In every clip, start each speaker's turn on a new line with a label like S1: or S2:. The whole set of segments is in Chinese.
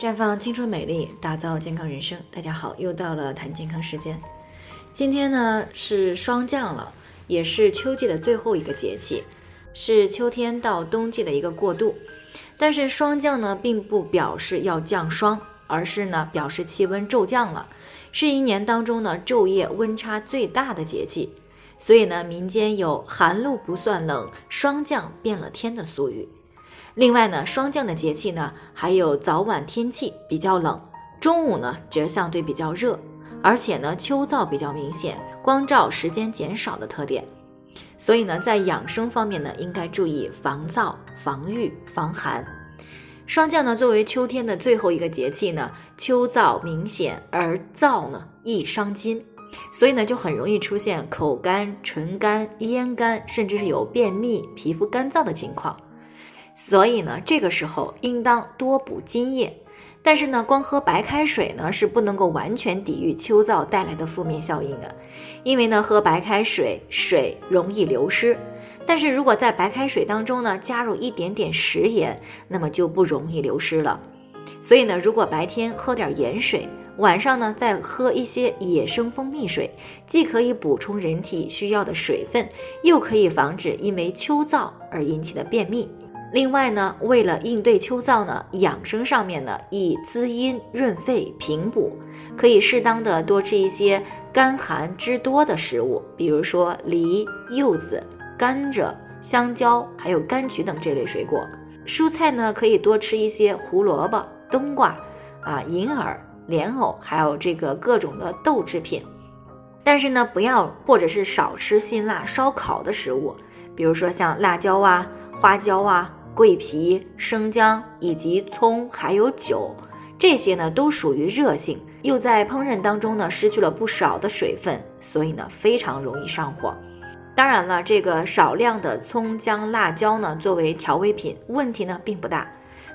S1: 绽放青春美丽，打造健康人生。大家好，又到了谈健康时间。今天呢是霜降了，也是秋季的最后一个节气，是秋天到冬季的一个过渡。但是霜降呢，并不表示要降霜，而是呢表示气温骤降了，是一年当中呢昼夜温差最大的节气。所以呢，民间有“寒露不算冷，霜降变了天”的俗语。另外呢，霜降的节气呢，还有早晚天气比较冷，中午呢则相对比较热，而且呢秋燥比较明显，光照时间减少的特点。所以呢，在养生方面呢，应该注意防燥、防御、防寒。霜降呢，作为秋天的最后一个节气呢，秋燥明显，而燥呢易伤津，所以呢就很容易出现口干、唇干、咽干，甚至是有便秘、皮肤干燥的情况。所以呢，这个时候应当多补津液。但是呢，光喝白开水呢是不能够完全抵御秋燥带来的负面效应的，因为呢，喝白开水水容易流失。但是如果在白开水当中呢加入一点点食盐，那么就不容易流失了。所以呢，如果白天喝点盐水，晚上呢再喝一些野生蜂蜜水，既可以补充人体需要的水分，又可以防止因为秋燥而引起的便秘。另外呢，为了应对秋燥呢，养生上面呢，以滋阴润肺平补，可以适当的多吃一些甘寒汁多的食物，比如说梨、柚子、甘蔗、香蕉，还有柑橘等这类水果。蔬菜呢，可以多吃一些胡萝卜、冬瓜，啊，银耳、莲藕，还有这个各种的豆制品。但是呢，不要或者是少吃辛辣烧烤的食物，比如说像辣椒啊、花椒啊。桂皮、生姜以及葱，还有酒，这些呢都属于热性，又在烹饪当中呢失去了不少的水分，所以呢非常容易上火。当然了，这个少量的葱姜辣椒呢作为调味品，问题呢并不大。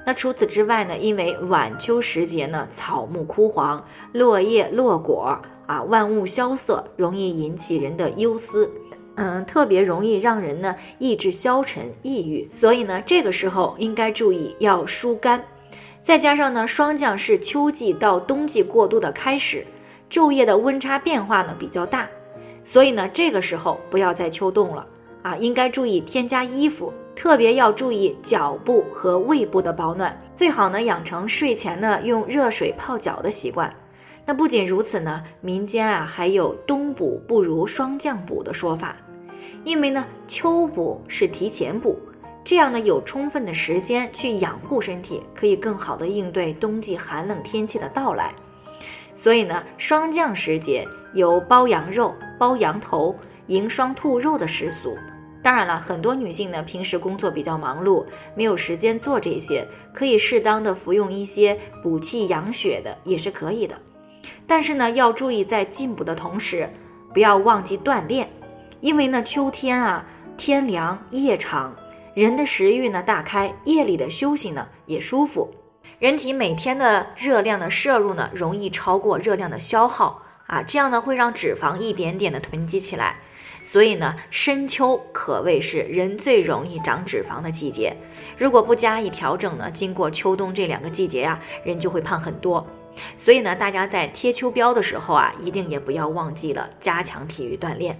S1: 那除此之外呢，因为晚秋时节呢草木枯黄，落叶落果啊，万物萧瑟，容易引起人的忧思。嗯，特别容易让人呢意志消沉、抑郁，所以呢，这个时候应该注意要疏肝。再加上呢，霜降是秋季到冬季过渡的开始，昼夜的温差变化呢比较大，所以呢，这个时候不要再秋冻了啊，应该注意添加衣服，特别要注意脚部和胃部的保暖，最好呢养成睡前呢用热水泡脚的习惯。那不仅如此呢，民间啊还有冬补不如霜降补的说法。因为呢，秋补是提前补，这样呢有充分的时间去养护身体，可以更好的应对冬季寒冷天气的到来。所以呢，霜降时节有包羊肉、包羊头、迎霜兔肉的习俗。当然了，很多女性呢平时工作比较忙碌，没有时间做这些，可以适当的服用一些补气养血的也是可以的。但是呢，要注意在进补的同时，不要忘记锻炼。因为呢，秋天啊，天凉夜长，人的食欲呢大开，夜里的休息呢也舒服，人体每天的热量的摄入呢容易超过热量的消耗啊，这样呢会让脂肪一点点的囤积起来，所以呢，深秋可谓是人最容易长脂肪的季节，如果不加以调整呢，经过秋冬这两个季节呀，人就会胖很多，所以呢，大家在贴秋膘的时候啊，一定也不要忘记了加强体育锻炼。